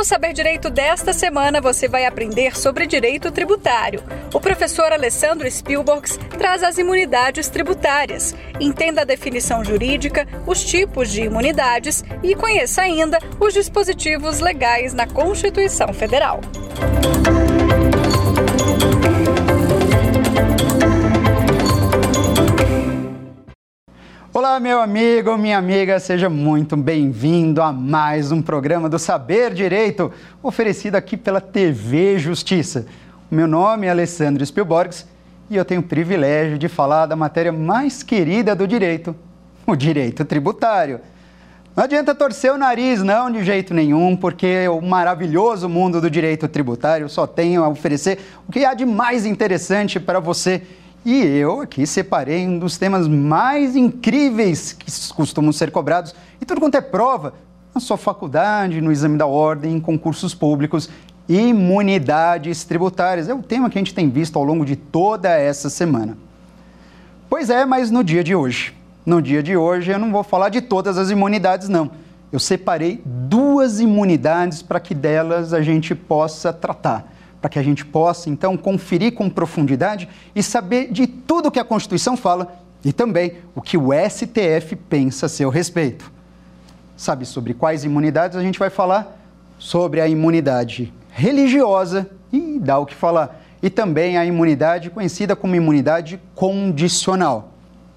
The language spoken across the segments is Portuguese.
No Saber Direito desta semana, você vai aprender sobre direito tributário. O professor Alessandro Spielbergs traz as imunidades tributárias. Entenda a definição jurídica, os tipos de imunidades e conheça ainda os dispositivos legais na Constituição Federal. Olá, meu amigo, minha amiga, seja muito bem-vindo a mais um programa do Saber Direito, oferecido aqui pela TV Justiça. O meu nome é Alessandro Spielborgs e eu tenho o privilégio de falar da matéria mais querida do direito, o direito tributário. Não adianta torcer o nariz, não, de jeito nenhum, porque o maravilhoso mundo do direito tributário só tem a oferecer o que há de mais interessante para você e eu aqui separei um dos temas mais incríveis que costumam ser cobrados, e tudo quanto é prova, na sua faculdade, no exame da ordem, em concursos públicos, imunidades tributárias. É o tema que a gente tem visto ao longo de toda essa semana. Pois é, mas no dia de hoje, no dia de hoje eu não vou falar de todas as imunidades, não. Eu separei duas imunidades para que delas a gente possa tratar para que a gente possa então conferir com profundidade e saber de tudo o que a Constituição fala e também o que o STF pensa a seu respeito. Sabe sobre quais imunidades a gente vai falar? Sobre a imunidade religiosa e dá o que falar, e também a imunidade conhecida como imunidade condicional.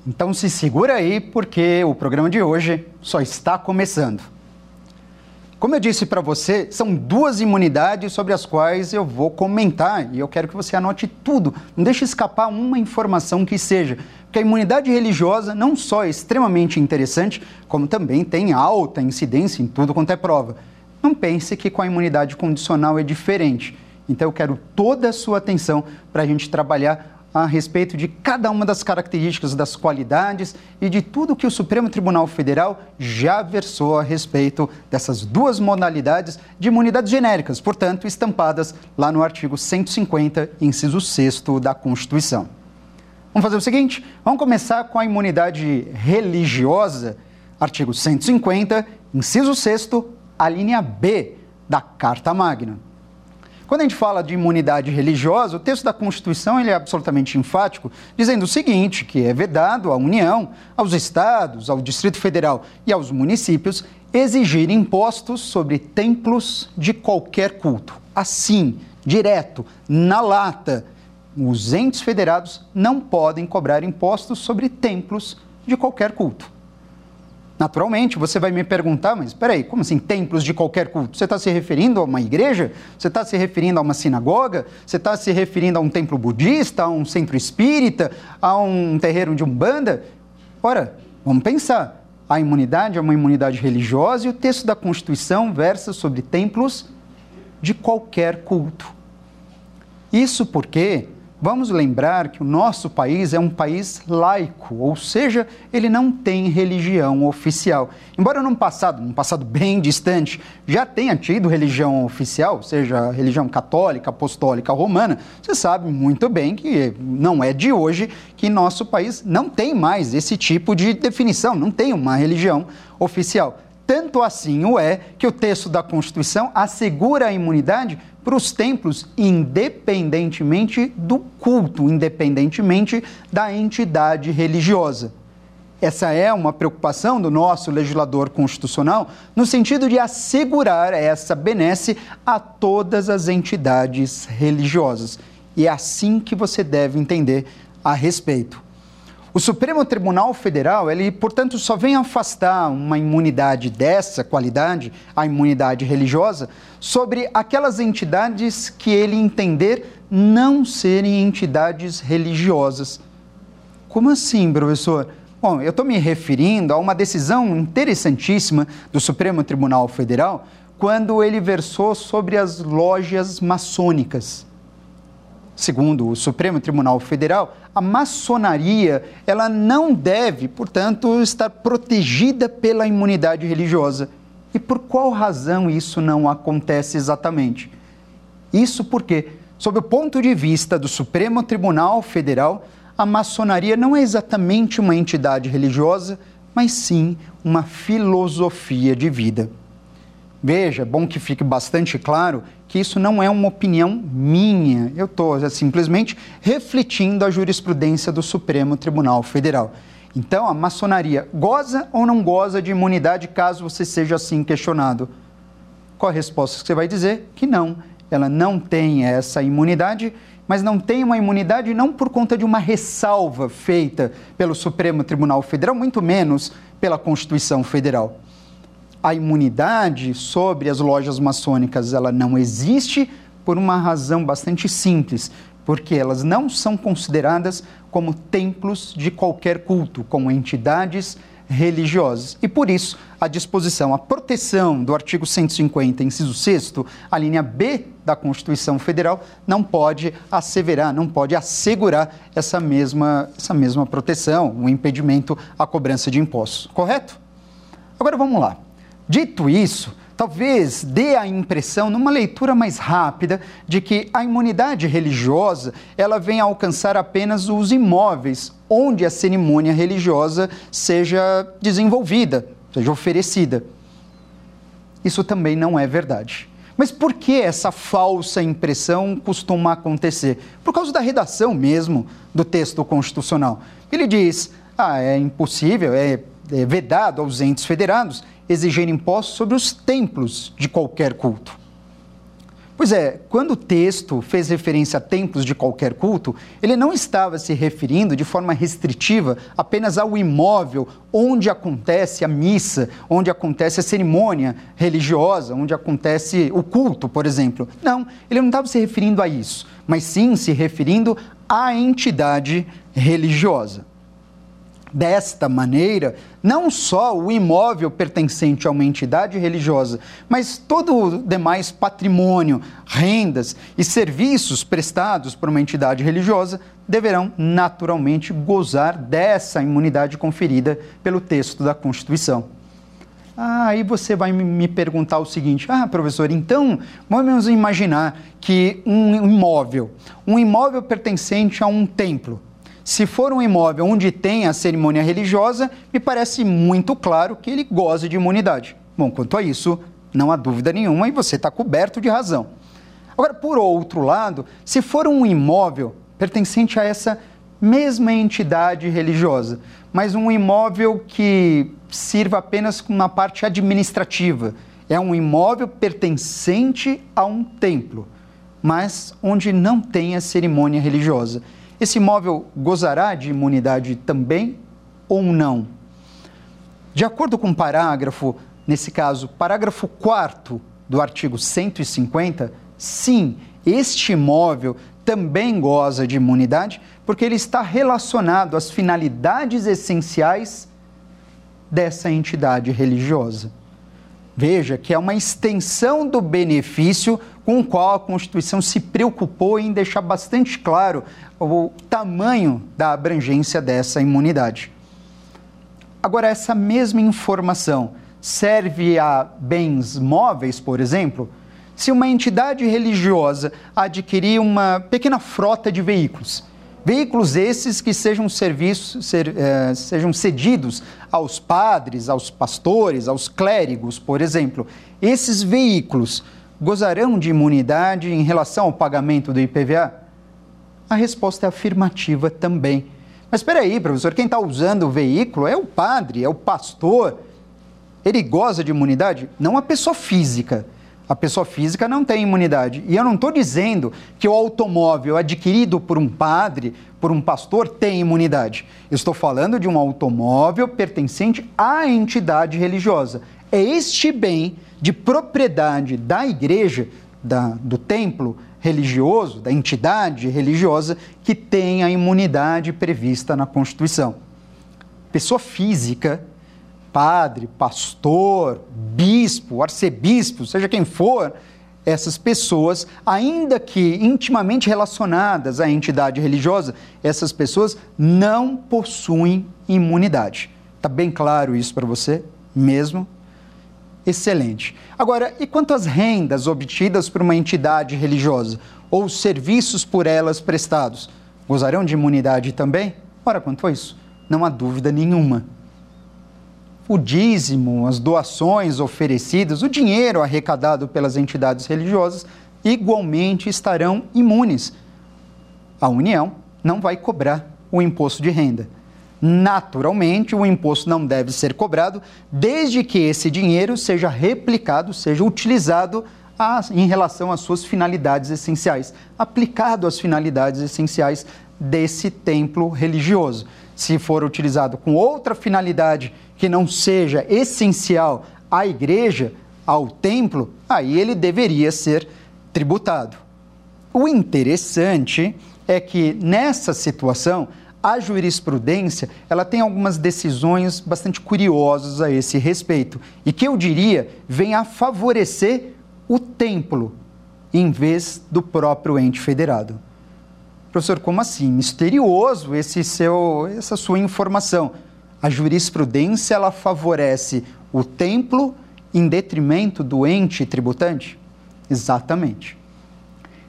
Então se segura aí porque o programa de hoje só está começando. Como eu disse para você, são duas imunidades sobre as quais eu vou comentar e eu quero que você anote tudo. Não deixe escapar uma informação que seja. Porque a imunidade religiosa não só é extremamente interessante, como também tem alta incidência em tudo quanto é prova. Não pense que com a imunidade condicional é diferente. Então eu quero toda a sua atenção para a gente trabalhar a respeito de cada uma das características, das qualidades e de tudo que o Supremo Tribunal Federal já versou a respeito dessas duas modalidades de imunidades genéricas, portanto, estampadas lá no artigo 150, inciso 6 da Constituição. Vamos fazer o seguinte: vamos começar com a imunidade religiosa, artigo 150, inciso 6, a linha B da Carta Magna. Quando a gente fala de imunidade religiosa, o texto da Constituição ele é absolutamente enfático, dizendo o seguinte, que é vedado à União, aos estados, ao Distrito Federal e aos municípios exigir impostos sobre templos de qualquer culto. Assim, direto, na lata, os entes federados não podem cobrar impostos sobre templos de qualquer culto. Naturalmente, você vai me perguntar, mas espera aí, como assim templos de qualquer culto? Você está se referindo a uma igreja? Você está se referindo a uma sinagoga? Você está se referindo a um templo budista, a um centro espírita, a um terreiro de umbanda? Ora, vamos pensar. A imunidade é uma imunidade religiosa e o texto da Constituição versa sobre templos de qualquer culto. Isso porque Vamos lembrar que o nosso país é um país laico, ou seja, ele não tem religião oficial. Embora num passado, num passado bem distante, já tenha tido religião oficial, seja religião católica, apostólica, romana, você sabe muito bem que não é de hoje que nosso país não tem mais esse tipo de definição, não tem uma religião oficial. Tanto assim o é que o texto da Constituição assegura a imunidade para os templos, independentemente do culto, independentemente da entidade religiosa. Essa é uma preocupação do nosso legislador constitucional no sentido de assegurar essa benesse a todas as entidades religiosas. E é assim que você deve entender a respeito. O Supremo Tribunal Federal, ele, portanto, só vem afastar uma imunidade dessa qualidade, a imunidade religiosa, sobre aquelas entidades que ele entender não serem entidades religiosas. Como assim, professor? Bom, eu estou me referindo a uma decisão interessantíssima do Supremo Tribunal Federal quando ele versou sobre as lojas maçônicas. Segundo o Supremo Tribunal Federal, a maçonaria ela não deve, portanto, estar protegida pela imunidade religiosa. E por qual razão isso não acontece exatamente? Isso porque, sob o ponto de vista do Supremo Tribunal Federal, a maçonaria não é exatamente uma entidade religiosa, mas sim uma filosofia de vida. Veja, bom que fique bastante claro que isso não é uma opinião minha. Eu estou simplesmente refletindo a jurisprudência do Supremo Tribunal Federal. Então, a maçonaria goza ou não goza de imunidade caso você seja assim questionado? Qual a resposta que você vai dizer? Que não, ela não tem essa imunidade, mas não tem uma imunidade não por conta de uma ressalva feita pelo Supremo Tribunal Federal, muito menos pela Constituição Federal. A imunidade sobre as lojas maçônicas, ela não existe por uma razão bastante simples, porque elas não são consideradas como templos de qualquer culto, como entidades religiosas. E por isso, a disposição, a proteção do artigo 150, inciso 6, a linha B da Constituição Federal, não pode asseverar, não pode assegurar essa mesma, essa mesma proteção, o um impedimento à cobrança de impostos. Correto? Agora vamos lá. Dito isso, talvez dê a impressão, numa leitura mais rápida, de que a imunidade religiosa ela vem a alcançar apenas os imóveis onde a cerimônia religiosa seja desenvolvida, seja oferecida. Isso também não é verdade. Mas por que essa falsa impressão costuma acontecer? Por causa da redação mesmo do texto constitucional. Ele diz: ah, é impossível, é, é vedado aos entes federados exigir impostos sobre os templos de qualquer culto. Pois é, quando o texto fez referência a templos de qualquer culto, ele não estava se referindo de forma restritiva apenas ao imóvel onde acontece a missa, onde acontece a cerimônia religiosa, onde acontece o culto, por exemplo. Não, ele não estava se referindo a isso, mas sim se referindo à entidade religiosa. Desta maneira, não só o imóvel pertencente a uma entidade religiosa, mas todo o demais patrimônio, rendas e serviços prestados por uma entidade religiosa deverão naturalmente gozar dessa imunidade conferida pelo texto da Constituição. Ah, aí você vai me perguntar o seguinte: ah, professor, então vamos imaginar que um imóvel, um imóvel pertencente a um templo, se for um imóvel onde tem a cerimônia religiosa, me parece muito claro que ele goza de imunidade. Bom, quanto a isso, não há dúvida nenhuma e você está coberto de razão. Agora, por outro lado, se for um imóvel pertencente a essa mesma entidade religiosa, mas um imóvel que sirva apenas como uma parte administrativa, é um imóvel pertencente a um templo, mas onde não tem a cerimônia religiosa esse imóvel gozará de imunidade também ou não? De acordo com o parágrafo, nesse caso, parágrafo 4 do artigo 150, sim, este imóvel também goza de imunidade, porque ele está relacionado às finalidades essenciais dessa entidade religiosa. Veja que é uma extensão do benefício com o qual a Constituição se preocupou em deixar bastante claro o tamanho da abrangência dessa imunidade. Agora, essa mesma informação serve a bens móveis, por exemplo? Se uma entidade religiosa adquirir uma pequena frota de veículos, veículos esses que sejam serviços, ser, eh, sejam cedidos aos padres, aos pastores, aos clérigos, por exemplo, esses veículos gozarão de imunidade em relação ao pagamento do IPVA? A resposta é afirmativa também. Mas espera aí, professor, quem está usando o veículo é o padre, é o pastor. Ele goza de imunidade? Não a pessoa física. A pessoa física não tem imunidade. E eu não estou dizendo que o automóvel adquirido por um padre, por um pastor, tem imunidade. Eu estou falando de um automóvel pertencente à entidade religiosa. É este bem de propriedade da igreja, da, do templo religioso, da entidade religiosa, que tem a imunidade prevista na Constituição. Pessoa física, padre, pastor, bispo, arcebispo, seja quem for, essas pessoas, ainda que intimamente relacionadas à entidade religiosa, essas pessoas não possuem imunidade. Está bem claro isso para você mesmo? Excelente. Agora, e quanto às rendas obtidas por uma entidade religiosa ou serviços por elas prestados? Gozarão de imunidade também? Ora, quanto a isso, não há dúvida nenhuma. o dízimo, as doações oferecidas, o dinheiro arrecadado pelas entidades religiosas igualmente estarão imunes. A União não vai cobrar o imposto de renda. Naturalmente, o imposto não deve ser cobrado desde que esse dinheiro seja replicado, seja utilizado a, em relação às suas finalidades essenciais, aplicado às finalidades essenciais desse templo religioso. Se for utilizado com outra finalidade que não seja essencial à igreja, ao templo, aí ele deveria ser tributado. O interessante é que nessa situação a jurisprudência ela tem algumas decisões bastante curiosas a esse respeito e que eu diria vem a favorecer o templo em vez do próprio ente federado. Professor, como assim? Misterioso esse seu, essa sua informação. A jurisprudência ela favorece o templo em detrimento do ente tributante? Exatamente.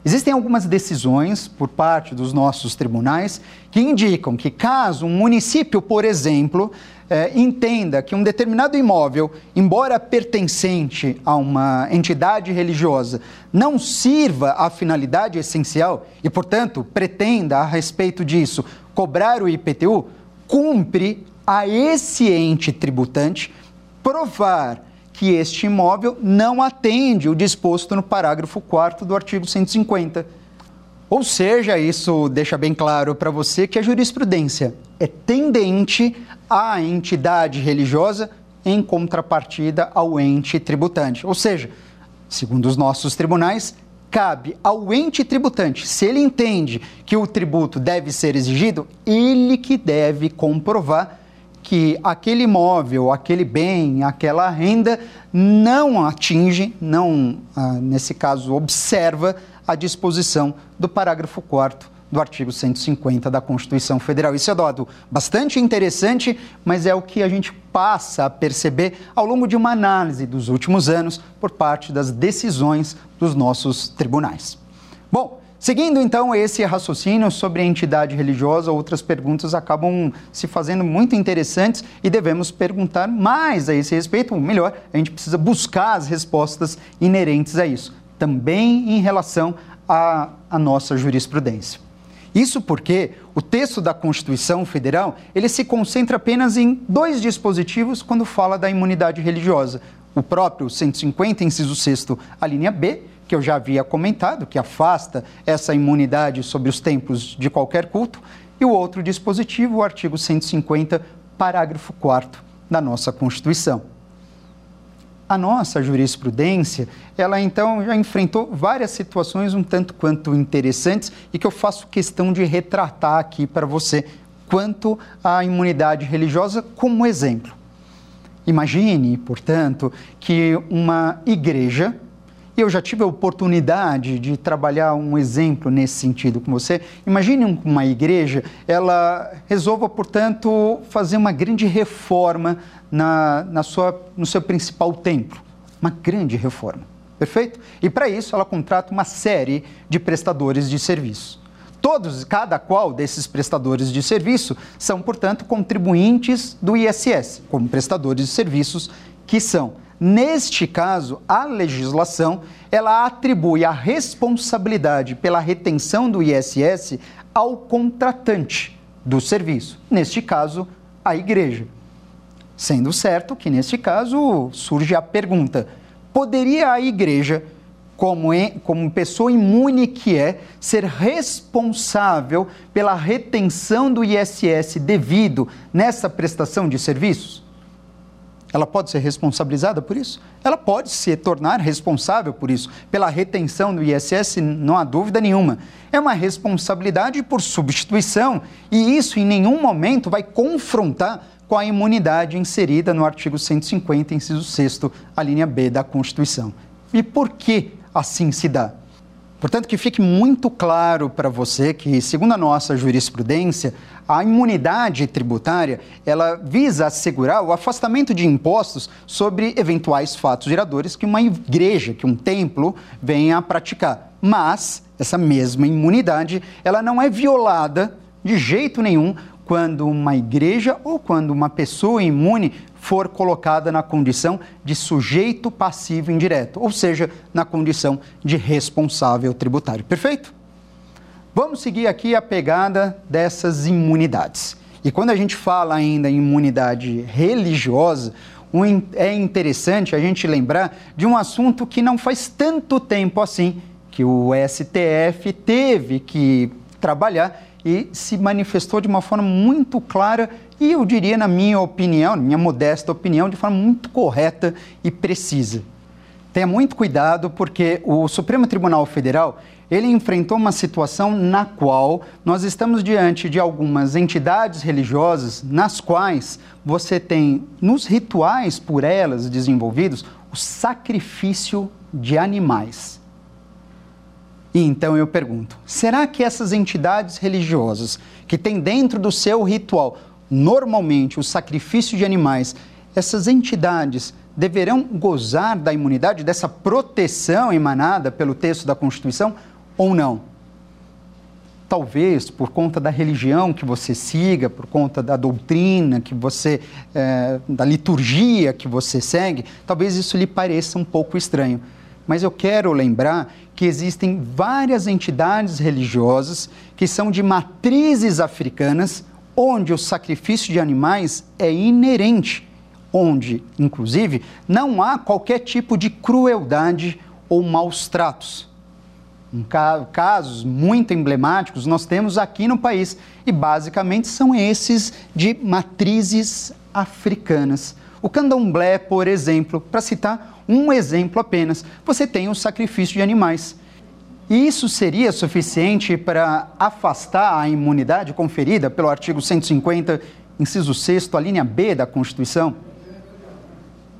Existem algumas decisões por parte dos nossos tribunais que indicam que, caso um município, por exemplo, eh, entenda que um determinado imóvel, embora pertencente a uma entidade religiosa, não sirva à finalidade essencial e, portanto, pretenda, a respeito disso, cobrar o IPTU, cumpre a esse ente tributante provar que este imóvel não atende o disposto no parágrafo 4 do artigo 150. Ou seja, isso deixa bem claro para você que a jurisprudência é tendente à entidade religiosa em contrapartida ao ente tributante. Ou seja, segundo os nossos tribunais, cabe ao ente tributante, se ele entende que o tributo deve ser exigido, ele que deve comprovar que aquele imóvel, aquele bem, aquela renda não atinge, não, ah, nesse caso, observa a disposição do parágrafo 4 do artigo 150 da Constituição Federal. Isso é dado bastante interessante, mas é o que a gente passa a perceber ao longo de uma análise dos últimos anos por parte das decisões dos nossos tribunais. Bom, Seguindo então esse raciocínio sobre a entidade religiosa, outras perguntas acabam se fazendo muito interessantes e devemos perguntar mais a esse respeito, ou melhor, a gente precisa buscar as respostas inerentes a isso, também em relação à, à nossa jurisprudência. Isso porque o texto da Constituição Federal ele se concentra apenas em dois dispositivos quando fala da imunidade religiosa. O próprio 150, inciso 6 a linha B, que eu já havia comentado, que afasta essa imunidade sobre os templos de qualquer culto, e o outro dispositivo, o artigo 150, parágrafo 4 da nossa Constituição. A nossa jurisprudência, ela então já enfrentou várias situações um tanto quanto interessantes e que eu faço questão de retratar aqui para você quanto à imunidade religiosa como exemplo. Imagine, portanto, que uma igreja e eu já tive a oportunidade de trabalhar um exemplo nesse sentido com você. Imagine uma igreja, ela resolva, portanto, fazer uma grande reforma na, na sua, no seu principal templo. Uma grande reforma. Perfeito? E para isso ela contrata uma série de prestadores de serviço. Todos, cada qual desses prestadores de serviço são, portanto, contribuintes do ISS, como prestadores de serviços que são. Neste caso, a legislação ela atribui a responsabilidade pela retenção do ISS ao contratante do serviço, neste caso, a igreja. Sendo certo que, neste caso, surge a pergunta: poderia a igreja, como, como pessoa imune que é, ser responsável pela retenção do ISS devido nessa prestação de serviços? Ela pode ser responsabilizada por isso? Ela pode se tornar responsável por isso. Pela retenção do ISS, não há dúvida nenhuma. É uma responsabilidade por substituição e isso em nenhum momento vai confrontar com a imunidade inserida no artigo 150, inciso 6, a linha B da Constituição. E por que assim se dá? Portanto, que fique muito claro para você que, segundo a nossa jurisprudência, a imunidade tributária, ela visa assegurar o afastamento de impostos sobre eventuais fatos geradores que uma igreja, que um templo venha a praticar. Mas essa mesma imunidade, ela não é violada de jeito nenhum quando uma igreja ou quando uma pessoa imune for colocada na condição de sujeito passivo indireto, ou seja, na condição de responsável tributário. Perfeito? Vamos seguir aqui a pegada dessas imunidades. E quando a gente fala ainda em imunidade religiosa, é interessante a gente lembrar de um assunto que não faz tanto tempo assim que o STF teve que trabalhar e se manifestou de uma forma muito clara e eu diria, na minha opinião, minha modesta opinião, de forma muito correta e precisa. Tenha muito cuidado porque o Supremo Tribunal Federal ele enfrentou uma situação na qual nós estamos diante de algumas entidades religiosas nas quais você tem nos rituais por elas desenvolvidos o sacrifício de animais. E então eu pergunto: será que essas entidades religiosas que têm dentro do seu ritual normalmente o sacrifício de animais, essas entidades deverão gozar da imunidade, dessa proteção emanada pelo texto da Constituição ou não? Talvez por conta da religião que você siga, por conta da doutrina que você, é, da liturgia que você segue, talvez isso lhe pareça um pouco estranho. Mas eu quero lembrar que existem várias entidades religiosas que são de matrizes africanas, onde o sacrifício de animais é inerente, onde, inclusive, não há qualquer tipo de crueldade ou maus tratos. Casos muito emblemáticos nós temos aqui no país e basicamente são esses de matrizes africanas. O candomblé, por exemplo, para citar um exemplo apenas, você tem o sacrifício de animais. E isso seria suficiente para afastar a imunidade conferida pelo artigo 150, inciso 6, a linha B da Constituição?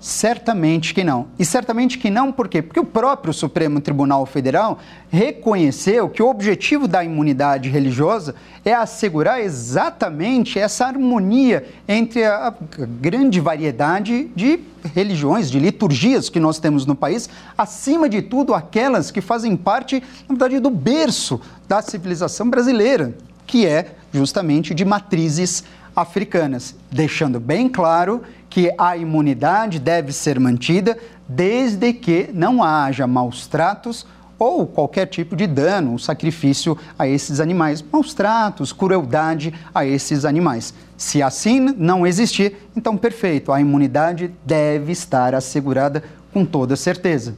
Certamente que não. E certamente que não, por quê? Porque o próprio Supremo Tribunal Federal reconheceu que o objetivo da imunidade religiosa é assegurar exatamente essa harmonia entre a grande variedade de religiões, de liturgias que nós temos no país, acima de tudo aquelas que fazem parte, na verdade, do berço da civilização brasileira, que é justamente de matrizes africanas, deixando bem claro que a imunidade deve ser mantida desde que não haja maus tratos ou qualquer tipo de dano, sacrifício a esses animais, maus tratos, crueldade a esses animais. Se assim não existir, então perfeito, a imunidade deve estar assegurada com toda certeza.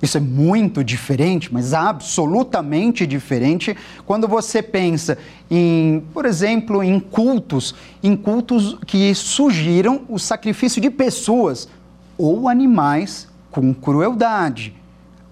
Isso é muito diferente, mas absolutamente diferente quando você pensa em, por exemplo, em cultos, em cultos que surgiram o sacrifício de pessoas ou animais com crueldade.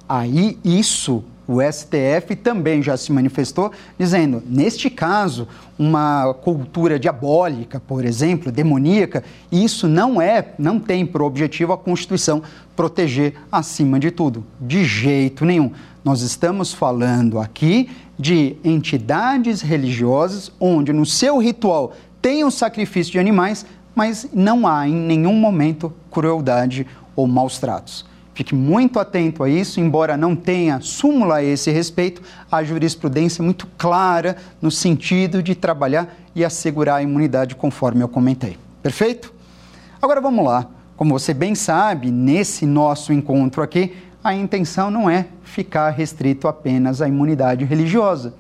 Aí isso o STF também já se manifestou dizendo, neste caso, uma cultura diabólica, por exemplo, demoníaca, isso não é, não tem por objetivo a Constituição proteger acima de tudo, de jeito nenhum. Nós estamos falando aqui de entidades religiosas onde no seu ritual tem o sacrifício de animais, mas não há em nenhum momento crueldade ou maus tratos. Fique muito atento a isso, embora não tenha súmula a esse respeito, a jurisprudência é muito clara no sentido de trabalhar e assegurar a imunidade, conforme eu comentei. Perfeito? Agora vamos lá. Como você bem sabe, nesse nosso encontro aqui, a intenção não é ficar restrito apenas à imunidade religiosa.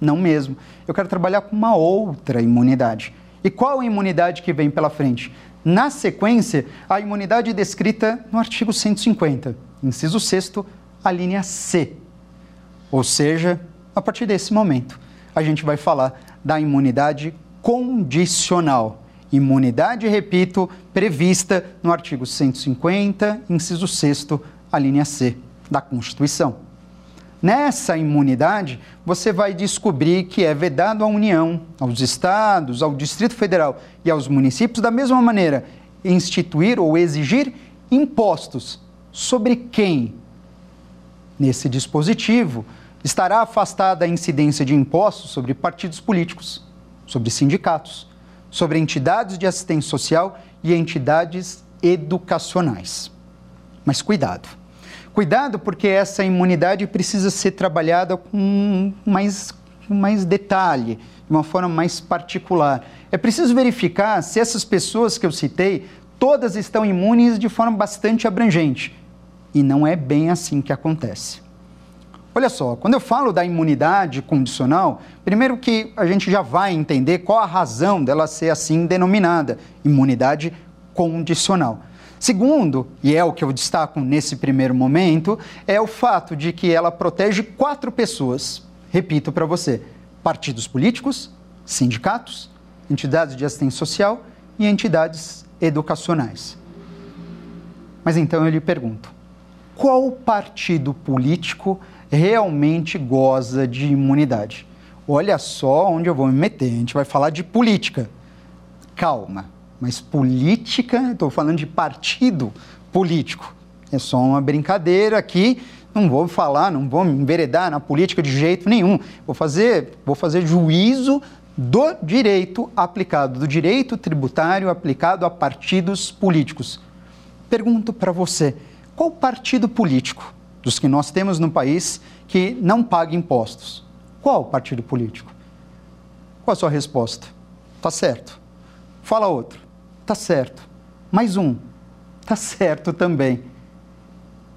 Não mesmo. Eu quero trabalhar com uma outra imunidade. E qual imunidade que vem pela frente? Na sequência, a imunidade descrita no artigo 150, inciso 6, a linha C. Ou seja, a partir desse momento, a gente vai falar da imunidade condicional. Imunidade, repito, prevista no artigo 150, inciso 6, a linha C da Constituição. Nessa imunidade, você vai descobrir que é vedado à União, aos estados, ao Distrito Federal e aos municípios, da mesma maneira, instituir ou exigir impostos. Sobre quem? Nesse dispositivo, estará afastada a incidência de impostos sobre partidos políticos, sobre sindicatos, sobre entidades de assistência social e entidades educacionais. Mas cuidado! Cuidado, porque essa imunidade precisa ser trabalhada com mais, com mais detalhe, de uma forma mais particular. É preciso verificar se essas pessoas que eu citei todas estão imunes de forma bastante abrangente. E não é bem assim que acontece. Olha só, quando eu falo da imunidade condicional, primeiro que a gente já vai entender qual a razão dela ser assim denominada, imunidade condicional. Segundo, e é o que eu destaco nesse primeiro momento, é o fato de que ela protege quatro pessoas. Repito para você: partidos políticos, sindicatos, entidades de assistência social e entidades educacionais. Mas então eu lhe pergunto: qual partido político realmente goza de imunidade. Olha só onde eu vou me meter. A gente vai falar de política. Calma, mas política, estou falando de partido político. É só uma brincadeira aqui. Não vou falar, não vou me enveredar na política de jeito nenhum. Vou fazer, vou fazer juízo do direito aplicado, do direito tributário aplicado a partidos políticos. Pergunto para você, qual partido político dos que nós temos no país que não paga impostos. Qual partido político? Qual a sua resposta? Tá certo. Fala outro. Tá certo. Mais um. Tá certo também.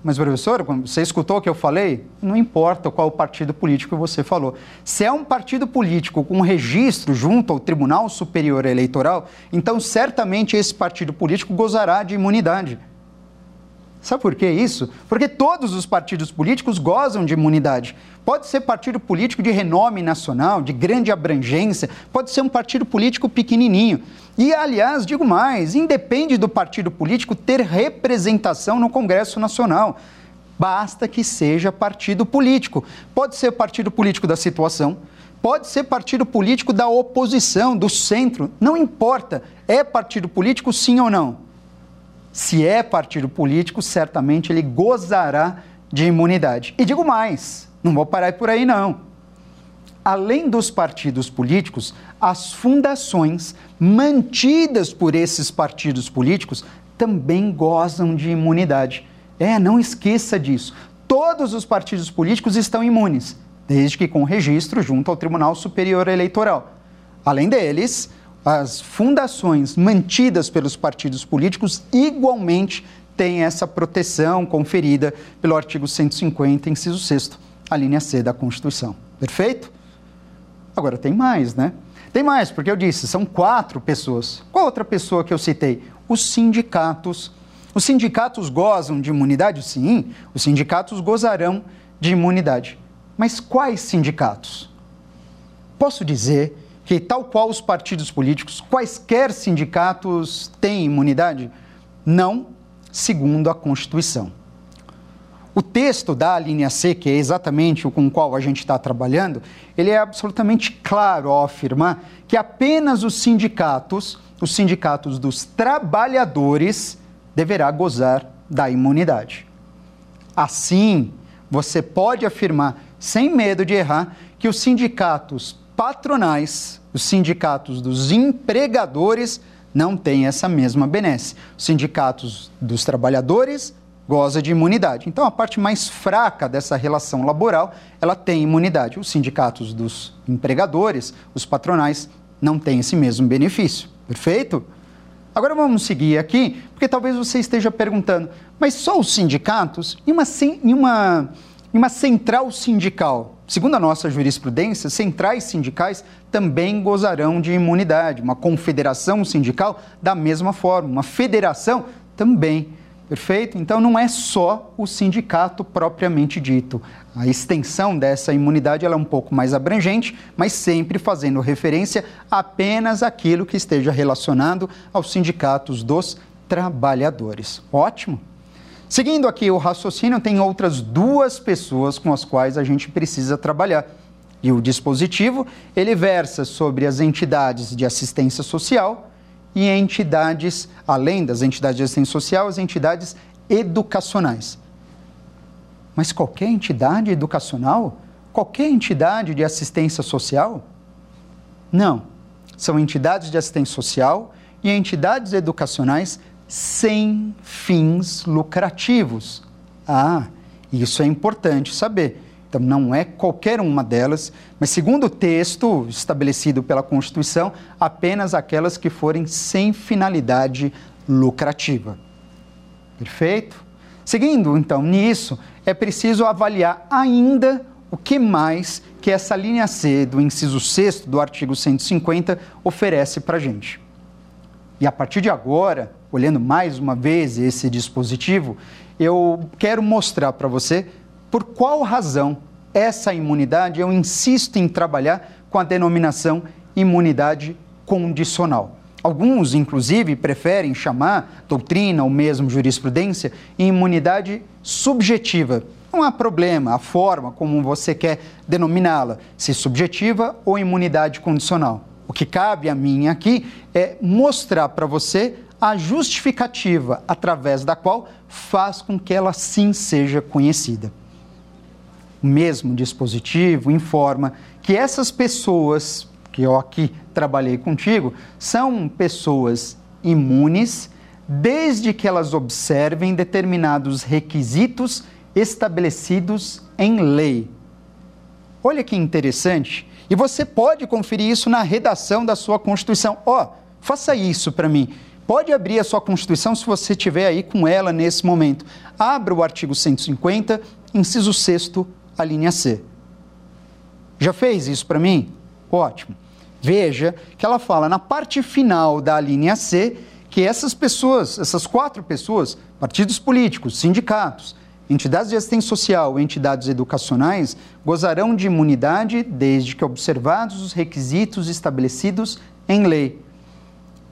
Mas, professor, você escutou o que eu falei? Não importa qual partido político você falou. Se é um partido político com registro junto ao Tribunal Superior Eleitoral, então certamente esse partido político gozará de imunidade. Sabe por que isso? Porque todos os partidos políticos gozam de imunidade. Pode ser partido político de renome nacional, de grande abrangência, pode ser um partido político pequenininho. E, aliás, digo mais: independe do partido político ter representação no Congresso Nacional. Basta que seja partido político. Pode ser partido político da situação, pode ser partido político da oposição, do centro, não importa. É partido político, sim ou não? Se é partido político, certamente ele gozará de imunidade. E digo mais, não vou parar por aí não. Além dos partidos políticos, as fundações mantidas por esses partidos políticos também gozam de imunidade. É, não esqueça disso. Todos os partidos políticos estão imunes, desde que com registro junto ao Tribunal Superior Eleitoral. Além deles, as fundações mantidas pelos partidos políticos igualmente têm essa proteção conferida pelo artigo 150, inciso 6, a linha C da Constituição. Perfeito? Agora tem mais, né? Tem mais, porque eu disse, são quatro pessoas. Qual outra pessoa que eu citei? Os sindicatos. Os sindicatos gozam de imunidade? Sim, os sindicatos gozarão de imunidade. Mas quais sindicatos? Posso dizer que, tal qual os partidos políticos, quaisquer sindicatos têm imunidade? Não, segundo a Constituição. O texto da linha C, que é exatamente o com o qual a gente está trabalhando, ele é absolutamente claro ao afirmar que apenas os sindicatos, os sindicatos dos trabalhadores, deverá gozar da imunidade. Assim, você pode afirmar, sem medo de errar, que os sindicatos patronais os sindicatos dos empregadores não têm essa mesma benesse. Os sindicatos dos trabalhadores goza de imunidade. Então, a parte mais fraca dessa relação laboral, ela tem imunidade. Os sindicatos dos empregadores, os patronais, não têm esse mesmo benefício. Perfeito? Agora vamos seguir aqui, porque talvez você esteja perguntando, mas só os sindicatos? Em uma, em uma, em uma central sindical, Segundo a nossa jurisprudência, centrais sindicais também gozarão de imunidade. Uma confederação sindical, da mesma forma. Uma federação também. Perfeito? Então, não é só o sindicato propriamente dito. A extensão dessa imunidade é um pouco mais abrangente, mas sempre fazendo referência apenas àquilo que esteja relacionado aos sindicatos dos trabalhadores. Ótimo? Seguindo aqui o raciocínio, tem outras duas pessoas com as quais a gente precisa trabalhar. E o dispositivo, ele versa sobre as entidades de assistência social e entidades, além das entidades de assistência social, as entidades educacionais. Mas qualquer entidade educacional? Qualquer entidade de assistência social? Não. São entidades de assistência social e entidades educacionais sem fins lucrativos. Ah, isso é importante saber. Então, não é qualquer uma delas, mas segundo o texto estabelecido pela Constituição, apenas aquelas que forem sem finalidade lucrativa. Perfeito? Seguindo então nisso, é preciso avaliar ainda o que mais que essa linha C do inciso 6 do artigo 150 oferece para a gente. E a partir de agora, olhando mais uma vez esse dispositivo, eu quero mostrar para você por qual razão essa imunidade eu insisto em trabalhar com a denominação imunidade condicional. Alguns, inclusive, preferem chamar doutrina ou mesmo jurisprudência imunidade subjetiva. Não há problema a forma como você quer denominá-la, se subjetiva ou imunidade condicional. O que cabe a mim aqui é mostrar para você a justificativa através da qual faz com que ela sim seja conhecida. O mesmo dispositivo informa que essas pessoas que eu aqui trabalhei contigo são pessoas imunes desde que elas observem determinados requisitos estabelecidos em lei. Olha que interessante. E você pode conferir isso na redação da sua Constituição. Ó, oh, faça isso para mim. Pode abrir a sua Constituição se você estiver aí com ela nesse momento. Abra o artigo 150, inciso 6, a linha C. Já fez isso para mim? Ótimo. Veja que ela fala na parte final da linha C que essas pessoas, essas quatro pessoas, partidos políticos, sindicatos, entidades de assistência social e entidades educacionais, gozarão de imunidade desde que observados os requisitos estabelecidos em lei.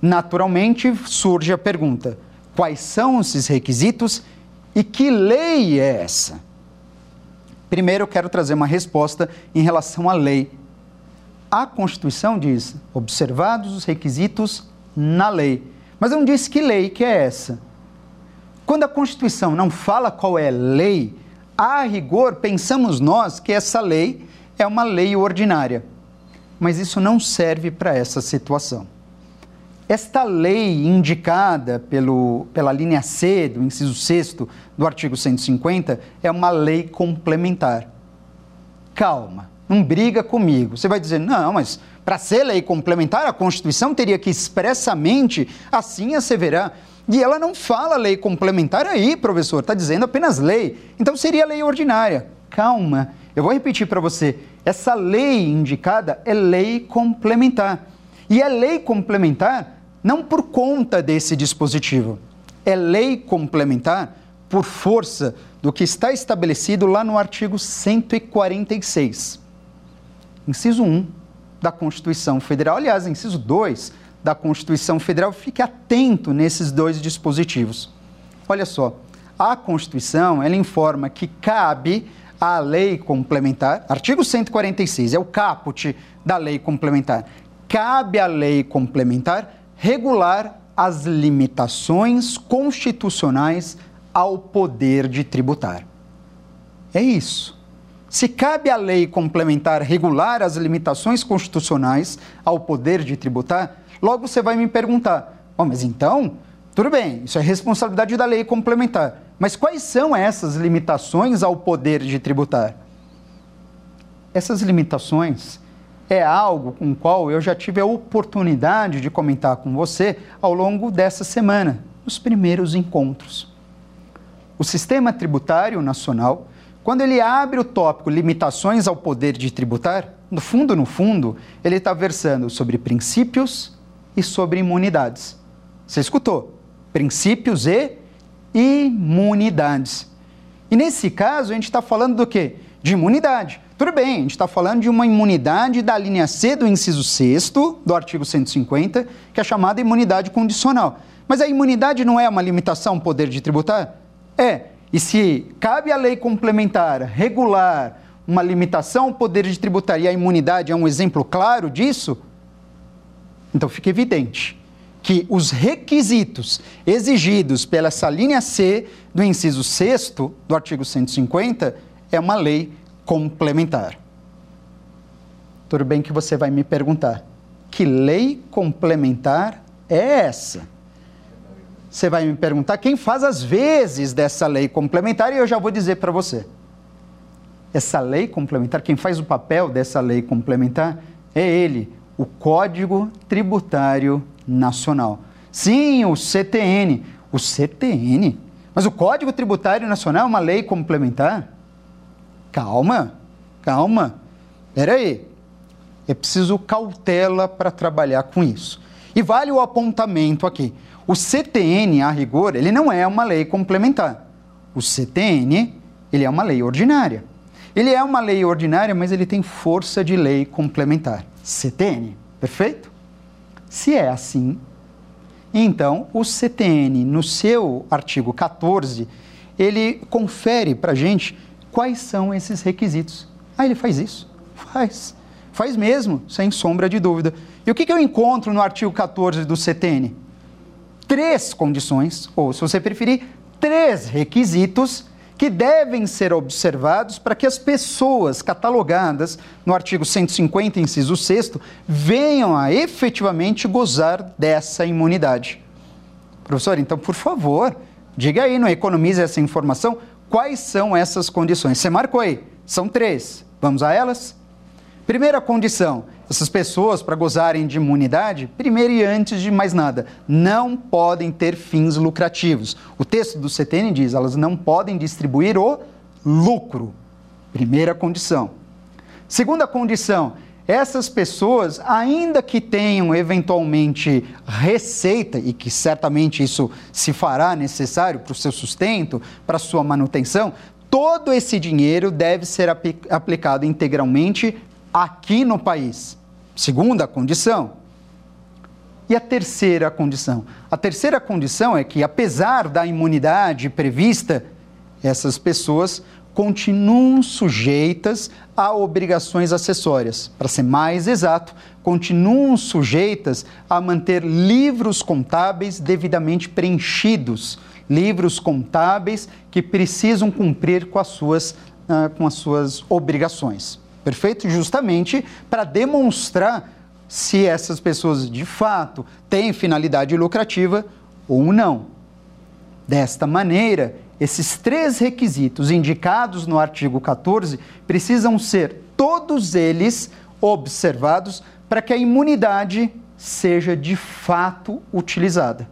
Naturalmente, surge a pergunta: quais são esses requisitos e que lei é essa? Primeiro, eu quero trazer uma resposta em relação à lei. A Constituição diz: observados os requisitos na lei. Mas não disse que lei que é essa. Quando a Constituição não fala qual é lei, a rigor pensamos nós que essa lei é uma lei ordinária. Mas isso não serve para essa situação. Esta lei indicada pelo, pela linha C do inciso 6 do artigo 150 é uma lei complementar. Calma, não briga comigo. Você vai dizer, não, mas para ser lei complementar, a Constituição teria que expressamente assim asseverar. E ela não fala lei complementar aí, professor, está dizendo apenas lei. Então seria lei ordinária. Calma, eu vou repetir para você. Essa lei indicada é lei complementar. E é lei complementar não por conta desse dispositivo. É lei complementar por força do que está estabelecido lá no artigo 146, inciso 1 da Constituição Federal. Aliás, inciso 2 da Constituição Federal, fique atento nesses dois dispositivos. Olha só, a Constituição, ela informa que cabe à lei complementar, artigo 146, é o caput da lei complementar. Cabe à lei complementar regular as limitações constitucionais ao poder de tributar. É isso. Se cabe à lei complementar regular as limitações constitucionais ao poder de tributar, Logo você vai me perguntar, oh, mas então, tudo bem, isso é responsabilidade da lei complementar. Mas quais são essas limitações ao poder de tributar? Essas limitações é algo com o qual eu já tive a oportunidade de comentar com você ao longo dessa semana, nos primeiros encontros. O sistema tributário nacional, quando ele abre o tópico limitações ao poder de tributar, no fundo, no fundo, ele está versando sobre princípios e sobre imunidades. Você escutou? Princípios e imunidades. E nesse caso, a gente está falando do quê? De imunidade. Tudo bem, a gente está falando de uma imunidade da linha C do inciso 6 do artigo 150, que é chamada imunidade condicional. Mas a imunidade não é uma limitação ao poder de tributar? É. E se cabe à lei complementar regular uma limitação ao poder de tributar e a imunidade é um exemplo claro disso, então fica evidente que os requisitos exigidos pela essa linha C do inciso 6 do artigo 150 é uma lei complementar. Tudo bem que você vai me perguntar, que lei complementar é essa? Você vai me perguntar quem faz as vezes dessa lei complementar e eu já vou dizer para você. Essa lei complementar, quem faz o papel dessa lei complementar é ele, o Código Tributário Nacional. Sim, o CTN. O CTN? Mas o Código Tributário Nacional é uma lei complementar? Calma, calma. Peraí. É preciso cautela para trabalhar com isso. E vale o apontamento aqui. O CTN, a rigor, ele não é uma lei complementar. O CTN, ele é uma lei ordinária. Ele é uma lei ordinária, mas ele tem força de lei complementar. CTN, perfeito? Se é assim, então o CTN, no seu artigo 14, ele confere para a gente quais são esses requisitos. Ah, ele faz isso? Faz. Faz mesmo, sem sombra de dúvida. E o que, que eu encontro no artigo 14 do CTN? Três condições, ou se você preferir, três requisitos que devem ser observados para que as pessoas catalogadas no artigo 150, inciso 6, venham a efetivamente gozar dessa imunidade. Professor, então, por favor, diga aí, não economize essa informação, quais são essas condições? Você marcou aí, são três. Vamos a elas? Primeira condição: essas pessoas, para gozarem de imunidade, primeiro e antes de mais nada, não podem ter fins lucrativos. O texto do CTN diz: elas não podem distribuir o lucro. Primeira condição. Segunda condição: essas pessoas, ainda que tenham eventualmente receita, e que certamente isso se fará necessário para o seu sustento, para a sua manutenção, todo esse dinheiro deve ser aplicado integralmente aqui no país. Segunda condição. E a terceira condição? A terceira condição é que, apesar da imunidade prevista, essas pessoas continuam sujeitas a obrigações acessórias. Para ser mais exato, continuam sujeitas a manter livros contábeis devidamente preenchidos, livros contábeis que precisam cumprir com as suas, uh, com as suas obrigações perfeito? Justamente para demonstrar se essas pessoas de fato têm finalidade lucrativa ou não. Desta maneira, esses três requisitos indicados no artigo 14 precisam ser todos eles observados para que a imunidade seja de fato utilizada.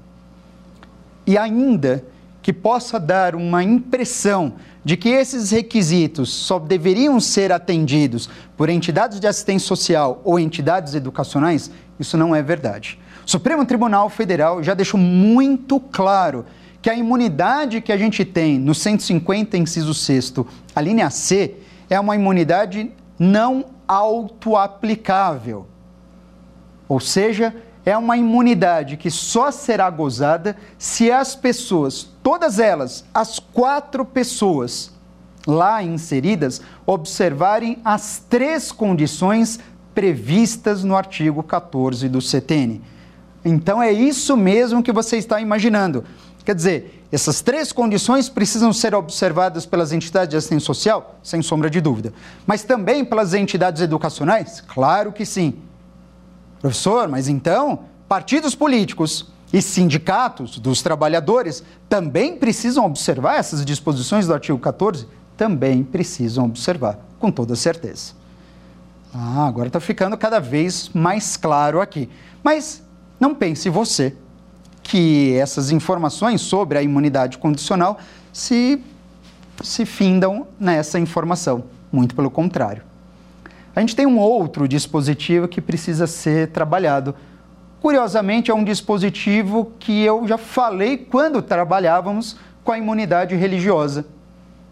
E ainda que possa dar uma impressão de que esses requisitos só deveriam ser atendidos por entidades de assistência social ou entidades educacionais, isso não é verdade. O Supremo Tribunal Federal já deixou muito claro que a imunidade que a gente tem no 150, inciso 6, a linha C, é uma imunidade não autoaplicável. Ou seja, é uma imunidade que só será gozada se as pessoas, todas elas, as quatro pessoas lá inseridas, observarem as três condições previstas no artigo 14 do CTN. Então é isso mesmo que você está imaginando. Quer dizer, essas três condições precisam ser observadas pelas entidades de assistência social, sem sombra de dúvida. Mas também pelas entidades educacionais? Claro que sim. Professor, mas então, partidos políticos e sindicatos dos trabalhadores também precisam observar essas disposições do artigo 14? Também precisam observar, com toda certeza. Ah, agora está ficando cada vez mais claro aqui. Mas não pense você que essas informações sobre a imunidade condicional se, se findam nessa informação. Muito pelo contrário. A gente tem um outro dispositivo que precisa ser trabalhado. Curiosamente, é um dispositivo que eu já falei quando trabalhávamos com a imunidade religiosa.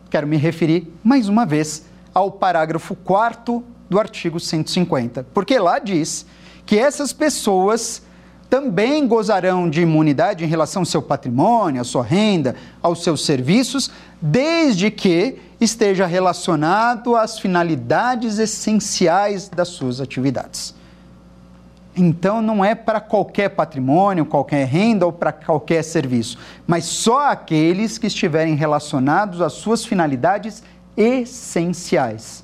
Quero me referir mais uma vez ao parágrafo 4 do artigo 150, porque lá diz que essas pessoas também gozarão de imunidade em relação ao seu patrimônio, à sua renda, aos seus serviços, desde que esteja relacionado às finalidades essenciais das suas atividades. Então, não é para qualquer patrimônio, qualquer renda ou para qualquer serviço, mas só aqueles que estiverem relacionados às suas finalidades essenciais.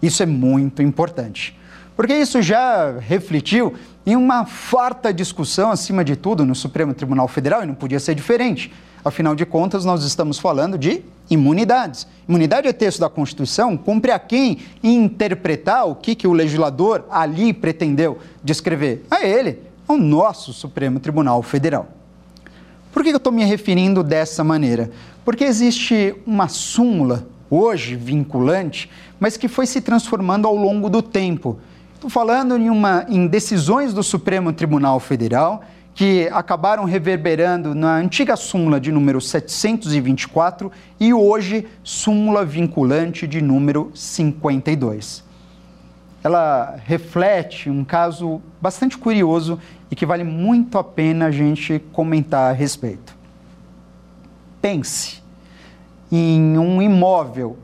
Isso é muito importante, porque isso já refletiu em uma farta discussão, acima de tudo, no Supremo Tribunal Federal, e não podia ser diferente. Afinal de contas, nós estamos falando de imunidades. Imunidade é texto da Constituição, cumpre a quem interpretar o que, que o legislador ali pretendeu descrever? A ele, ao nosso Supremo Tribunal Federal. Por que eu estou me referindo dessa maneira? Porque existe uma súmula, hoje vinculante, mas que foi se transformando ao longo do tempo. Estou falando em, uma, em decisões do Supremo Tribunal Federal que acabaram reverberando na antiga súmula de número 724 e hoje súmula vinculante de número 52. Ela reflete um caso bastante curioso e que vale muito a pena a gente comentar a respeito. Pense em um imóvel,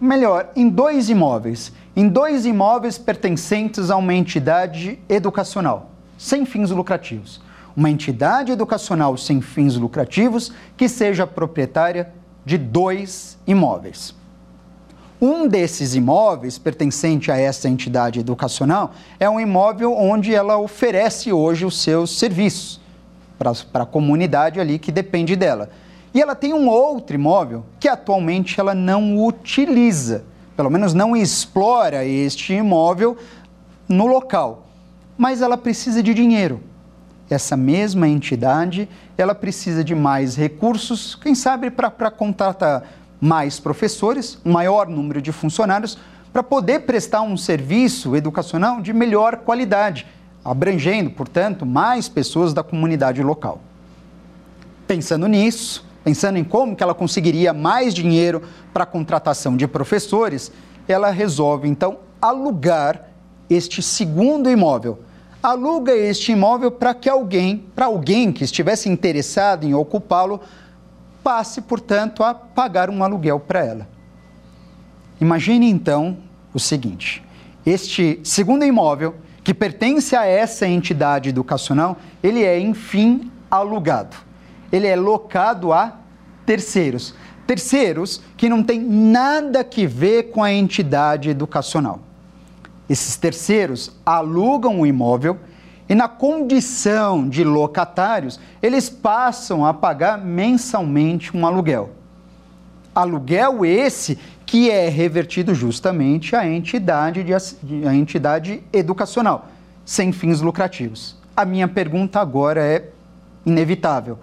melhor, em dois imóveis, em dois imóveis pertencentes a uma entidade educacional, sem fins lucrativos uma entidade educacional sem fins lucrativos que seja proprietária de dois imóveis. Um desses imóveis, pertencente a essa entidade educacional, é um imóvel onde ela oferece hoje os seus serviços para a comunidade ali que depende dela. E ela tem um outro imóvel que atualmente ela não utiliza, pelo menos não explora este imóvel no local, mas ela precisa de dinheiro essa mesma entidade, ela precisa de mais recursos, quem sabe para contratar mais professores, um maior número de funcionários, para poder prestar um serviço educacional de melhor qualidade, abrangendo, portanto, mais pessoas da comunidade local. Pensando nisso, pensando em como que ela conseguiria mais dinheiro para a contratação de professores, ela resolve então alugar este segundo imóvel aluga este imóvel para que alguém, para alguém que estivesse interessado em ocupá-lo, passe, portanto, a pagar um aluguel para ela. Imagine então o seguinte: este segundo imóvel, que pertence a essa entidade educacional, ele é, enfim, alugado. Ele é locado a terceiros. Terceiros que não têm nada que ver com a entidade educacional. Esses terceiros alugam o imóvel e, na condição de locatários, eles passam a pagar mensalmente um aluguel. Aluguel esse que é revertido justamente à entidade, de, à entidade educacional, sem fins lucrativos. A minha pergunta agora é inevitável.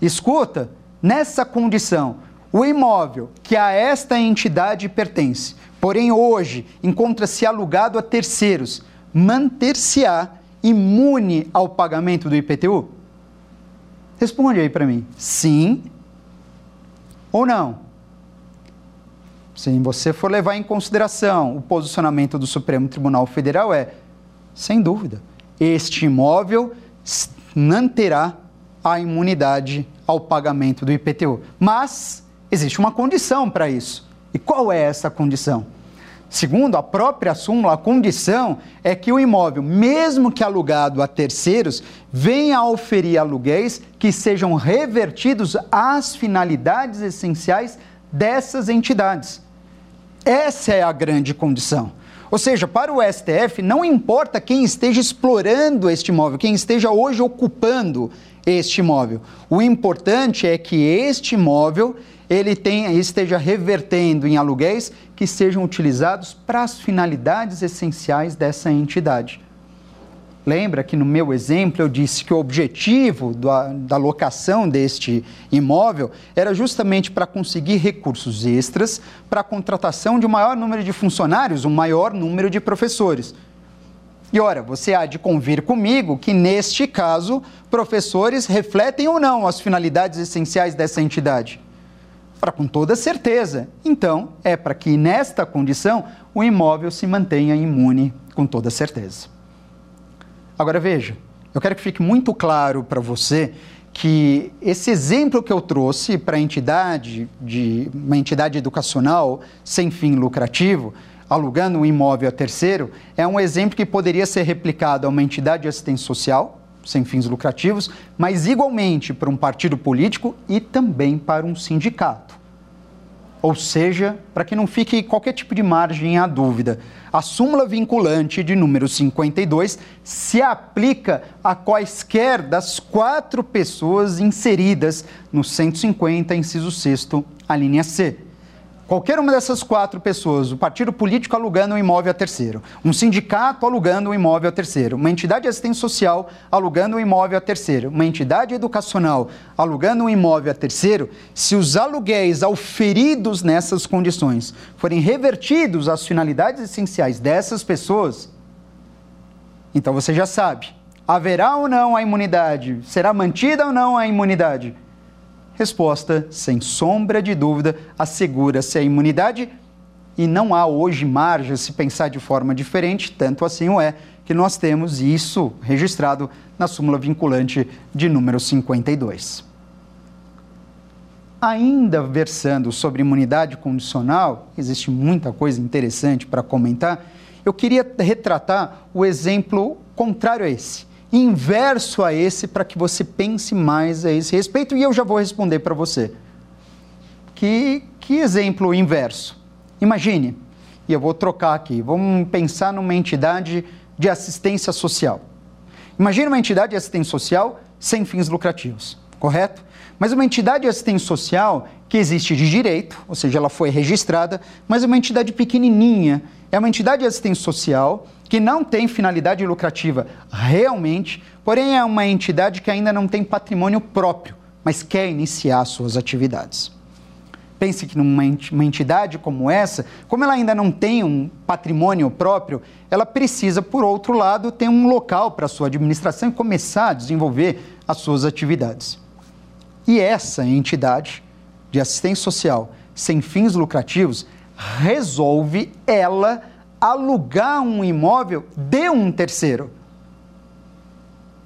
Escuta, nessa condição, o imóvel que a esta entidade pertence porém hoje encontra-se alugado a terceiros, manter-se-á imune ao pagamento do IPTU? Responde aí para mim. Sim ou não? Se você for levar em consideração o posicionamento do Supremo Tribunal Federal, é, sem dúvida, este imóvel manterá a imunidade ao pagamento do IPTU. Mas existe uma condição para isso. E qual é essa condição? Segundo a própria súmula, a condição é que o imóvel, mesmo que alugado a terceiros, venha a oferir aluguéis que sejam revertidos às finalidades essenciais dessas entidades. Essa é a grande condição. Ou seja, para o STF, não importa quem esteja explorando este imóvel, quem esteja hoje ocupando este imóvel. O importante é que este imóvel ele tenha, esteja revertendo em aluguéis que sejam utilizados para as finalidades essenciais dessa entidade. Lembra que no meu exemplo eu disse que o objetivo da, da locação deste imóvel era justamente para conseguir recursos extras para a contratação de um maior número de funcionários, um maior número de professores. E ora, você há de convir comigo que, neste caso, professores refletem ou não as finalidades essenciais dessa entidade? Para com toda certeza. Então, é para que nesta condição o imóvel se mantenha imune com toda certeza. Agora veja, eu quero que fique muito claro para você que esse exemplo que eu trouxe para a entidade de uma entidade educacional sem fim lucrativo, alugando um imóvel a terceiro, é um exemplo que poderia ser replicado a uma entidade de assistência social sem fins lucrativos, mas igualmente para um partido político e também para um sindicato. Ou seja, para que não fique qualquer tipo de margem à dúvida, a súmula vinculante de número 52 se aplica a quaisquer das quatro pessoas inseridas no 150, inciso 6, a linha C. Qualquer uma dessas quatro pessoas, o partido político alugando um imóvel a terceiro, um sindicato alugando um imóvel a terceiro, uma entidade de assistência social alugando um imóvel a terceiro, uma entidade educacional alugando um imóvel a terceiro, se os aluguéis auferidos nessas condições forem revertidos às finalidades essenciais dessas pessoas, então você já sabe, haverá ou não a imunidade? Será mantida ou não a imunidade? Resposta: sem sombra de dúvida, assegura-se a imunidade e não há hoje margem se pensar de forma diferente, tanto assim o é que nós temos isso registrado na súmula vinculante de número 52. Ainda versando sobre imunidade condicional, existe muita coisa interessante para comentar. Eu queria retratar o exemplo contrário a esse inverso a esse para que você pense mais a esse respeito e eu já vou responder para você. Que, que exemplo inverso? Imagine, e eu vou trocar aqui, vamos pensar numa entidade de assistência social. Imagine uma entidade de assistência social sem fins lucrativos, correto? Mas uma entidade de assistência social que existe de direito, ou seja, ela foi registrada, mas é uma entidade pequenininha, é uma entidade de assistência social que não tem finalidade lucrativa realmente, porém é uma entidade que ainda não tem patrimônio próprio, mas quer iniciar suas atividades. Pense que numa entidade como essa, como ela ainda não tem um patrimônio próprio, ela precisa, por outro lado, ter um local para sua administração e começar a desenvolver as suas atividades. E essa entidade de assistência social sem fins lucrativos resolve ela alugar um imóvel de um terceiro.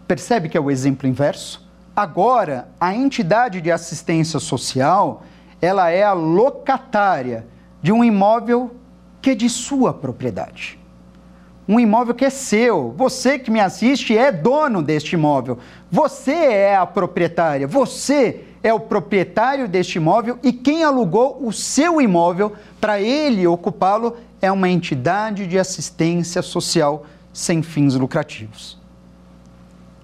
Percebe que é o exemplo inverso? Agora, a entidade de assistência social, ela é a locatária de um imóvel que é de sua propriedade. Um imóvel que é seu. Você que me assiste é dono deste imóvel. Você é a proprietária. Você é o proprietário deste imóvel e quem alugou o seu imóvel para ele ocupá-lo é uma entidade de assistência social sem fins lucrativos.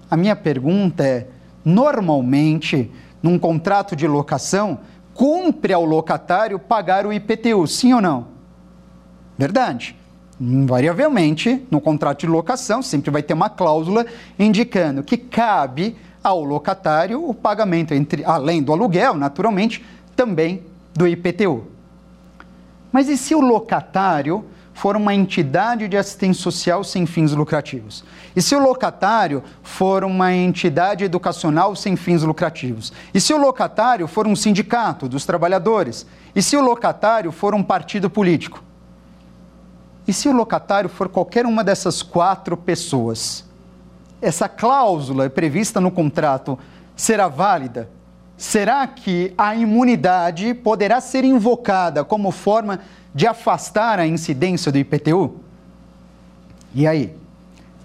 A minha pergunta é: normalmente, num contrato de locação, cumpre ao locatário pagar o IPTU, sim ou não? Verdade. Invariavelmente, no contrato de locação, sempre vai ter uma cláusula indicando que cabe ao locatário o pagamento, entre, além do aluguel, naturalmente, também do IPTU. Mas e se o locatário for uma entidade de assistência social sem fins lucrativos? E se o locatário for uma entidade educacional sem fins lucrativos? E se o locatário for um sindicato dos trabalhadores? E se o locatário for um partido político? E se o locatário for qualquer uma dessas quatro pessoas? Essa cláusula prevista no contrato será válida? Será que a imunidade poderá ser invocada como forma de afastar a incidência do IPTU? E aí?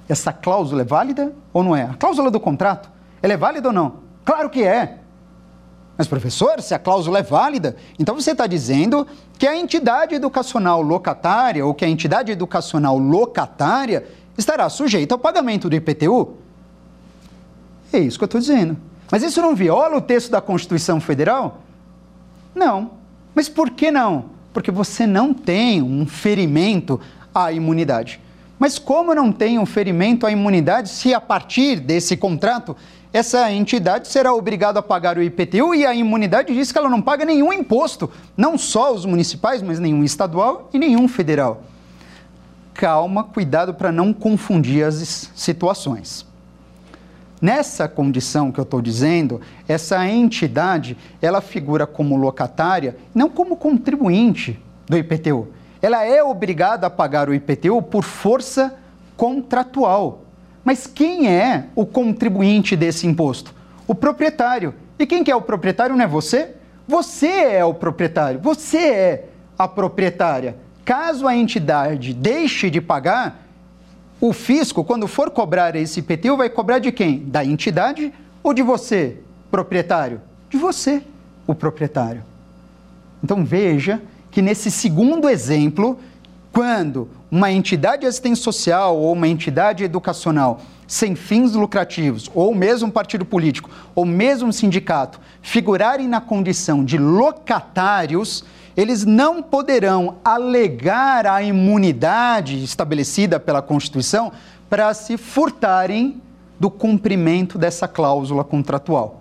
Essa cláusula é válida ou não é? A cláusula do contrato, ela é válida ou não? Claro que é. Mas, professor, se a cláusula é válida, então você está dizendo que a entidade educacional locatária ou que a entidade educacional locatária estará sujeita ao pagamento do IPTU? É isso que eu estou dizendo. Mas isso não viola o texto da Constituição Federal? Não. Mas por que não? Porque você não tem um ferimento à imunidade. Mas como não tem um ferimento à imunidade se a partir desse contrato essa entidade será obrigada a pagar o IPTU e a imunidade diz que ela não paga nenhum imposto, não só os municipais, mas nenhum estadual e nenhum federal. Calma, cuidado para não confundir as situações. Nessa condição que eu estou dizendo, essa entidade, ela figura como locatária, não como contribuinte do IPTU. Ela é obrigada a pagar o IPTU por força contratual. Mas quem é o contribuinte desse imposto? O proprietário. E quem que é o proprietário não é você? Você é o proprietário, você é a proprietária. Caso a entidade deixe de pagar, o fisco, quando for cobrar esse IPTU, vai cobrar de quem? Da entidade ou de você, proprietário? De você, o proprietário. Então veja que nesse segundo exemplo, quando uma entidade de assistência social ou uma entidade educacional sem fins lucrativos, ou mesmo um partido político, ou mesmo um sindicato, figurarem na condição de locatários, eles não poderão alegar a imunidade estabelecida pela Constituição para se furtarem do cumprimento dessa cláusula contratual.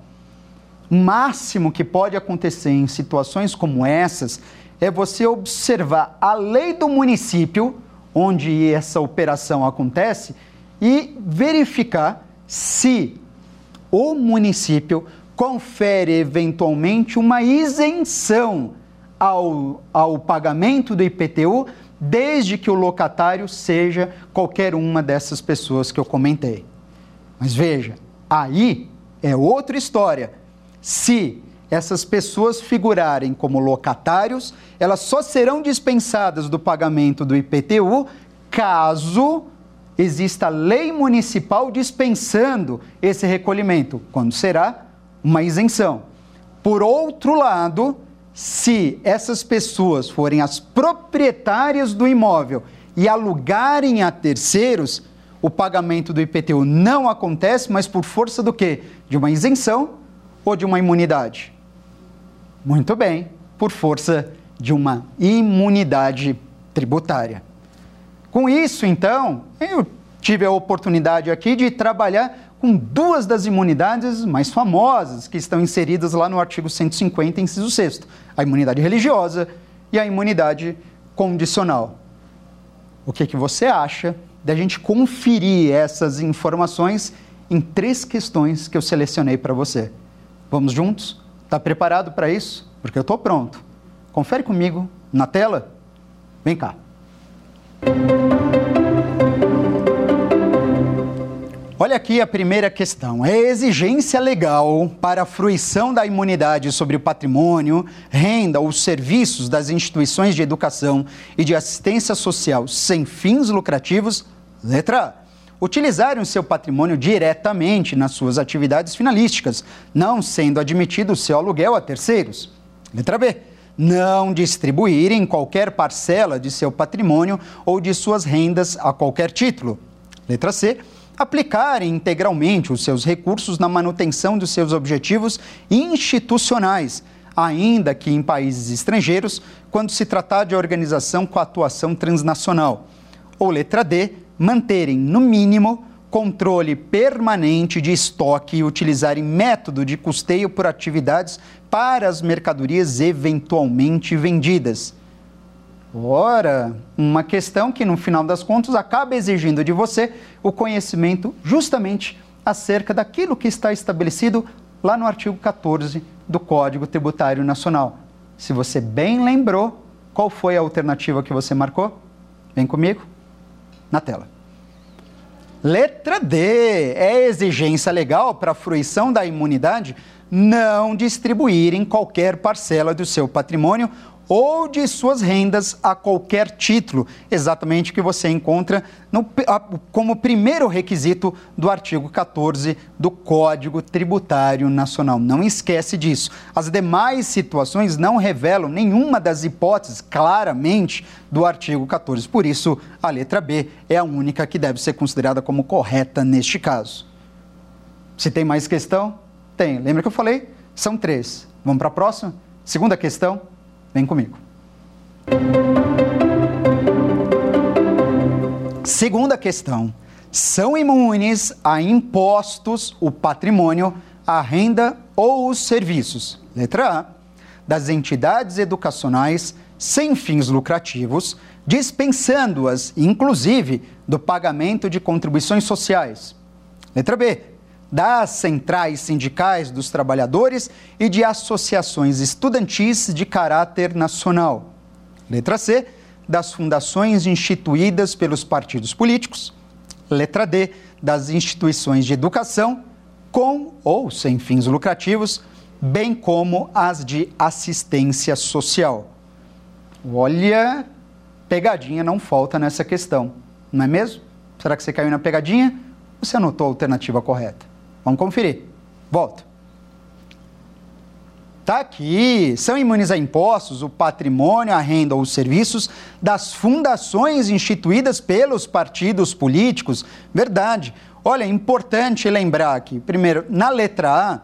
O máximo que pode acontecer em situações como essas é você observar a lei do município onde essa operação acontece e verificar se o município confere eventualmente uma isenção ao, ao pagamento do IPTU, desde que o locatário seja qualquer uma dessas pessoas que eu comentei. Mas veja, aí é outra história. Se essas pessoas figurarem como locatários, elas só serão dispensadas do pagamento do IPTU caso exista lei municipal dispensando esse recolhimento, quando será uma isenção. Por outro lado, se essas pessoas forem as proprietárias do imóvel e alugarem a terceiros, o pagamento do IPTU não acontece, mas por força do quê? De uma isenção ou de uma imunidade? Muito bem, por força de uma imunidade tributária. Com isso, então, eu tive a oportunidade aqui de trabalhar com duas das imunidades mais famosas que estão inseridas lá no artigo 150, inciso 6, a imunidade religiosa e a imunidade condicional. O que, que você acha da gente conferir essas informações em três questões que eu selecionei para você? Vamos juntos? Está preparado para isso? Porque eu estou pronto. Confere comigo na tela. Vem cá. Olha aqui a primeira questão. É exigência legal para a fruição da imunidade sobre o patrimônio, renda ou serviços das instituições de educação e de assistência social sem fins lucrativos? Letra A utilizarem o seu patrimônio diretamente nas suas atividades finalísticas, não sendo admitido o seu aluguel a terceiros. Letra B. Não distribuírem qualquer parcela de seu patrimônio ou de suas rendas a qualquer título. Letra C. Aplicarem integralmente os seus recursos na manutenção dos seus objetivos institucionais, ainda que em países estrangeiros, quando se tratar de organização com atuação transnacional. Ou letra D manterem, no mínimo, controle permanente de estoque e utilizarem método de custeio por atividades para as mercadorias eventualmente vendidas. Ora, uma questão que no final das contas acaba exigindo de você o conhecimento justamente acerca daquilo que está estabelecido lá no artigo 14 do Código Tributário Nacional. Se você bem lembrou, qual foi a alternativa que você marcou? Vem comigo na tela. Letra D. É exigência legal para a fruição da imunidade não distribuírem qualquer parcela do seu patrimônio ou de suas rendas a qualquer título, exatamente que você encontra no, como primeiro requisito do artigo 14 do Código Tributário Nacional. Não esquece disso. As demais situações não revelam nenhuma das hipóteses claramente do artigo 14. Por isso, a letra B é a única que deve ser considerada como correta neste caso. Se tem mais questão? Tem. Lembra que eu falei? São três. Vamos para a próxima? Segunda questão. Vem comigo. Segunda questão. São imunes a impostos o patrimônio, a renda ou os serviços. Letra A. Das entidades educacionais sem fins lucrativos, dispensando-as, inclusive, do pagamento de contribuições sociais. Letra B das centrais sindicais dos trabalhadores e de associações estudantis de caráter nacional. Letra C, das fundações instituídas pelos partidos políticos. Letra D, das instituições de educação, com ou sem fins lucrativos, bem como as de assistência social. Olha, pegadinha não falta nessa questão, não é mesmo? Será que você caiu na pegadinha? Você anotou a alternativa correta? Vamos conferir. Volto. Está aqui. São imunes a impostos o patrimônio, a renda ou os serviços das fundações instituídas pelos partidos políticos. Verdade. Olha, é importante lembrar aqui, primeiro, na letra A,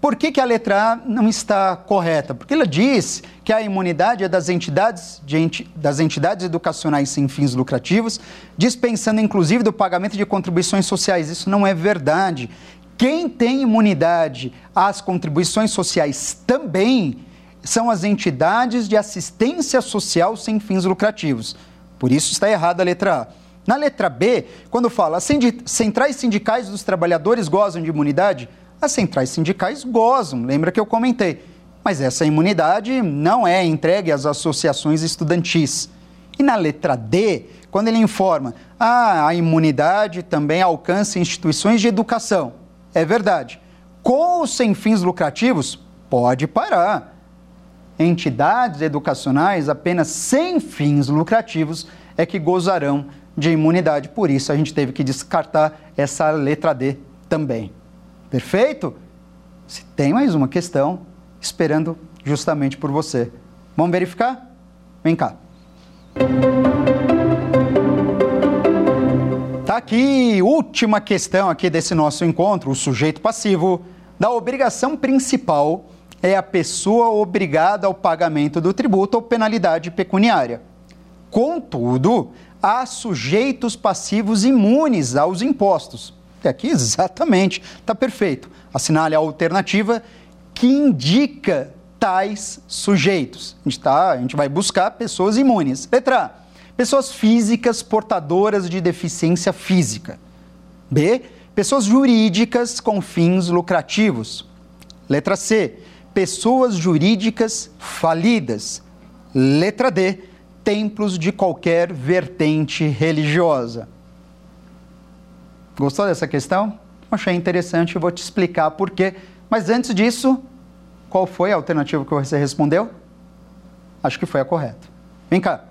Por que, que a letra A não está correta? Porque ela diz que a imunidade é das entidades, enti, das entidades educacionais sem fins lucrativos, dispensando inclusive do pagamento de contribuições sociais. Isso não é verdade. Quem tem imunidade às contribuições sociais também são as entidades de assistência social sem fins lucrativos. Por isso está errada a letra A. Na letra B, quando fala centrais sindicais dos trabalhadores gozam de imunidade, as centrais sindicais gozam, lembra que eu comentei. Mas essa imunidade não é entregue às associações estudantis. E na letra D, quando ele informa, ah, a imunidade também alcança instituições de educação. É verdade. Com ou sem fins lucrativos, pode parar. Entidades educacionais apenas sem fins lucrativos é que gozarão de imunidade. Por isso, a gente teve que descartar essa letra D também. Perfeito? Se tem mais uma questão esperando justamente por você. Vamos verificar? Vem cá. Aqui, última questão aqui desse nosso encontro, o sujeito passivo da obrigação principal é a pessoa obrigada ao pagamento do tributo ou penalidade pecuniária. Contudo, há sujeitos passivos imunes aos impostos aqui exatamente, está perfeito. Assinale a alternativa que indica tais sujeitos. A gente, tá, a gente vai buscar pessoas imunes. Letra A, pessoas físicas portadoras de deficiência física. B, pessoas jurídicas com fins lucrativos. Letra C, pessoas jurídicas falidas. Letra D, templos de qualquer vertente religiosa. Gostou dessa questão? Achei interessante e vou te explicar por quê. Mas antes disso, qual foi a alternativa que você respondeu? Acho que foi a correta. Vem cá.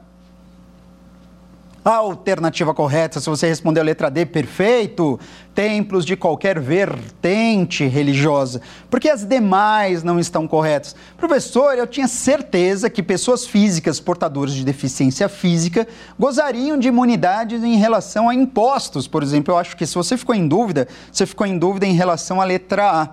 A alternativa correta, se você respondeu a letra D, perfeito. Templos de qualquer vertente religiosa. Porque as demais não estão corretas. Professor, eu tinha certeza que pessoas físicas portadoras de deficiência física gozariam de imunidade em relação a impostos, por exemplo. Eu acho que se você ficou em dúvida, você ficou em dúvida em relação à letra A.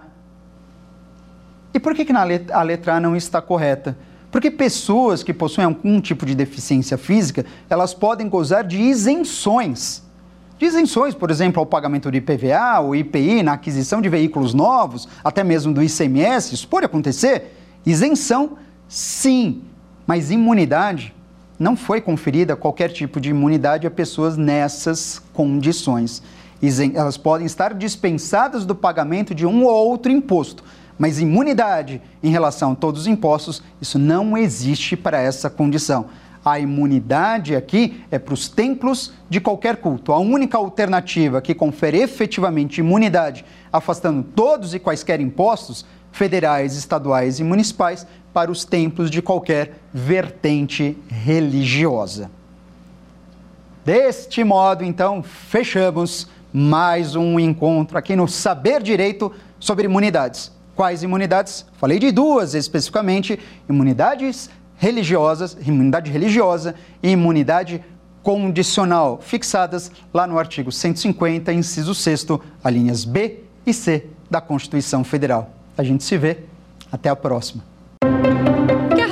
E por que, que a letra A não está correta? Porque pessoas que possuem algum tipo de deficiência física, elas podem gozar de isenções. De isenções, por exemplo, ao pagamento de IPVA ou IPI, na aquisição de veículos novos, até mesmo do ICMS, isso pode acontecer. Isenção, sim, mas imunidade não foi conferida qualquer tipo de imunidade a pessoas nessas condições. Elas podem estar dispensadas do pagamento de um ou outro imposto, mas imunidade em relação a todos os impostos, isso não existe para essa condição. A imunidade aqui é para os templos de qualquer culto. A única alternativa que confere efetivamente imunidade, afastando todos e quaisquer impostos, federais, estaduais e municipais, para os templos de qualquer vertente religiosa. Deste modo, então, fechamos mais um encontro aqui no Saber Direito sobre Imunidades. Quais imunidades? Falei de duas especificamente: imunidades religiosas, imunidade religiosa e imunidade condicional, fixadas lá no artigo 150, inciso 6, alíneas B e C da Constituição Federal. A gente se vê. Até a próxima